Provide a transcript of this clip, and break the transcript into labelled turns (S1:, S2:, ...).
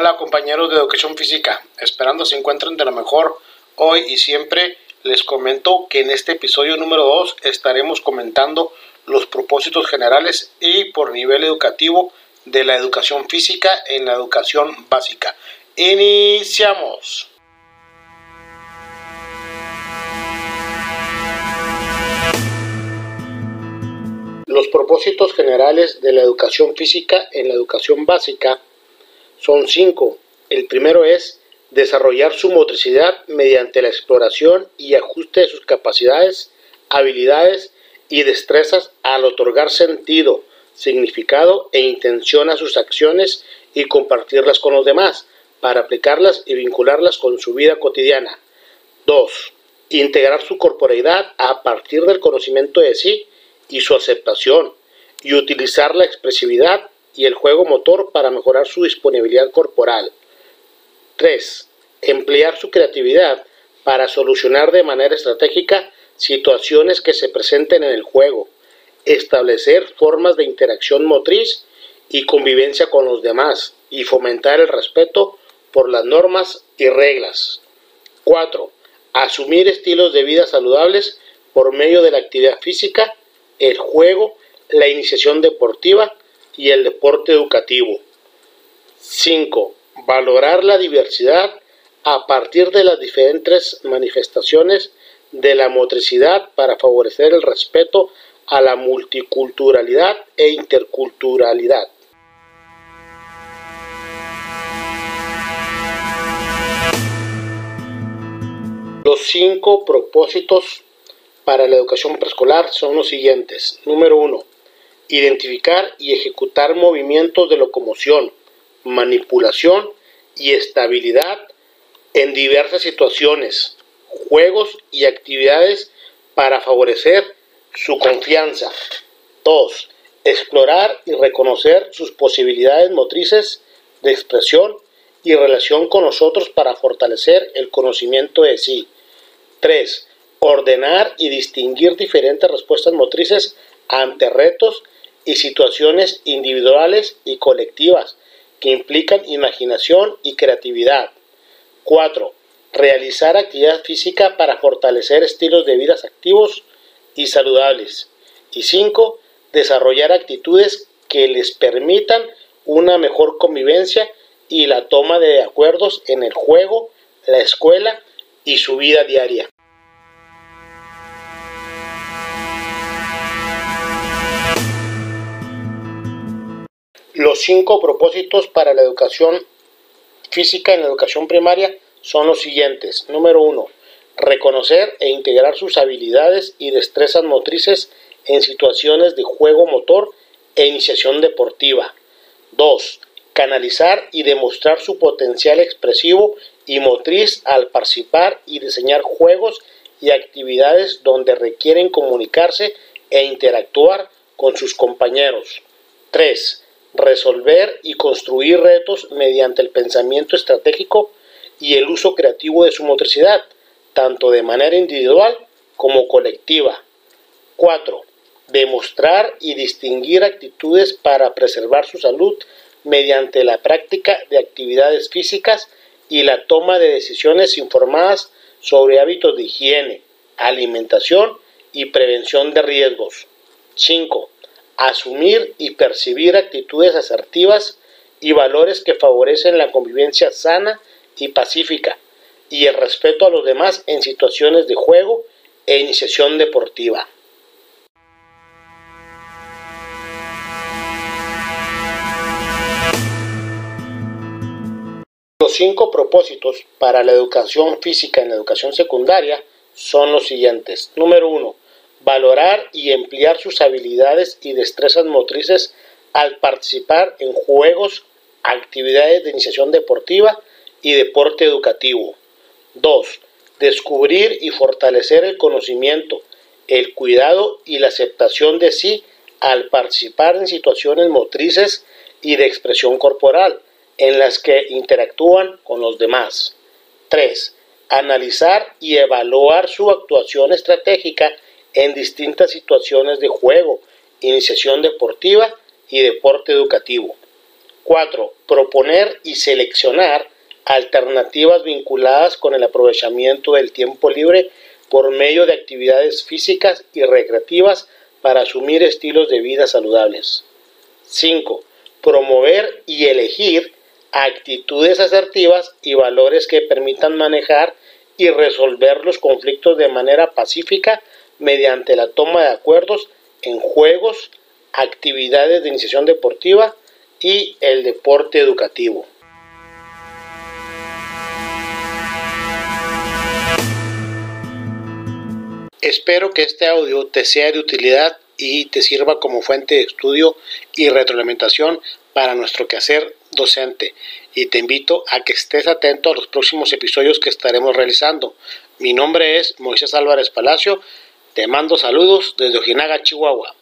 S1: Hola compañeros de educación física, esperando se encuentren de lo mejor hoy y siempre. Les comento que en este episodio número 2 estaremos comentando los propósitos generales y por nivel educativo de la educación física en la educación básica. Iniciamos. Los propósitos generales de la educación física en la educación básica son cinco. El primero es desarrollar su motricidad mediante la exploración y ajuste de sus capacidades, habilidades y destrezas al otorgar sentido, significado e intención a sus acciones y compartirlas con los demás para aplicarlas y vincularlas con su vida cotidiana. 2. Integrar su corporeidad a partir del conocimiento de sí y su aceptación y utilizar la expresividad y el juego motor para mejorar su disponibilidad corporal. 3. Emplear su creatividad para solucionar de manera estratégica situaciones que se presenten en el juego, establecer formas de interacción motriz y convivencia con los demás y fomentar el respeto por las normas y reglas. 4. Asumir estilos de vida saludables por medio de la actividad física, el juego, la iniciación deportiva y el deporte educativo. 5. Valorar la diversidad a partir de las diferentes manifestaciones de la motricidad para favorecer el respeto a la multiculturalidad e interculturalidad. Los cinco propósitos para la educación preescolar son los siguientes. Número 1 identificar y ejecutar movimientos de locomoción, manipulación y estabilidad en diversas situaciones, juegos y actividades para favorecer su confianza. 2. Explorar y reconocer sus posibilidades motrices de expresión y relación con nosotros para fortalecer el conocimiento de sí. 3. Ordenar y distinguir diferentes respuestas motrices ante retos y situaciones individuales y colectivas que implican imaginación y creatividad. 4. Realizar actividad física para fortalecer estilos de vida activos y saludables. Y 5. Desarrollar actitudes que les permitan una mejor convivencia y la toma de acuerdos en el juego, la escuela y su vida diaria. Los cinco propósitos para la educación física en la educación primaria son los siguientes. Número uno, reconocer e integrar sus habilidades y destrezas motrices en situaciones de juego motor e iniciación deportiva. 2. Canalizar y demostrar su potencial expresivo y motriz al participar y diseñar juegos y actividades donde requieren comunicarse e interactuar con sus compañeros. 3 resolver y construir retos mediante el pensamiento estratégico y el uso creativo de su motricidad, tanto de manera individual como colectiva. 4. Demostrar y distinguir actitudes para preservar su salud mediante la práctica de actividades físicas y la toma de decisiones informadas sobre hábitos de higiene, alimentación y prevención de riesgos. 5 asumir y percibir actitudes asertivas y valores que favorecen la convivencia sana y pacífica y el respeto a los demás en situaciones de juego e iniciación deportiva. Los cinco propósitos para la educación física en la educación secundaria son los siguientes. Número uno, valorar y emplear sus habilidades y destrezas motrices al participar en juegos, actividades de iniciación deportiva y deporte educativo. 2. Descubrir y fortalecer el conocimiento, el cuidado y la aceptación de sí al participar en situaciones motrices y de expresión corporal en las que interactúan con los demás. 3. Analizar y evaluar su actuación estratégica en distintas situaciones de juego, iniciación deportiva y deporte educativo. 4. Proponer y seleccionar alternativas vinculadas con el aprovechamiento del tiempo libre por medio de actividades físicas y recreativas para asumir estilos de vida saludables. 5. Promover y elegir actitudes asertivas y valores que permitan manejar y resolver los conflictos de manera pacífica mediante la toma de acuerdos en juegos, actividades de iniciación deportiva y el deporte educativo. Espero que este audio te sea de utilidad y te sirva como fuente de estudio y retroalimentación para nuestro quehacer docente. Y te invito a que estés atento a los próximos episodios que estaremos realizando. Mi nombre es Moisés Álvarez Palacio. Te mando saludos desde Ojinaga, Chihuahua.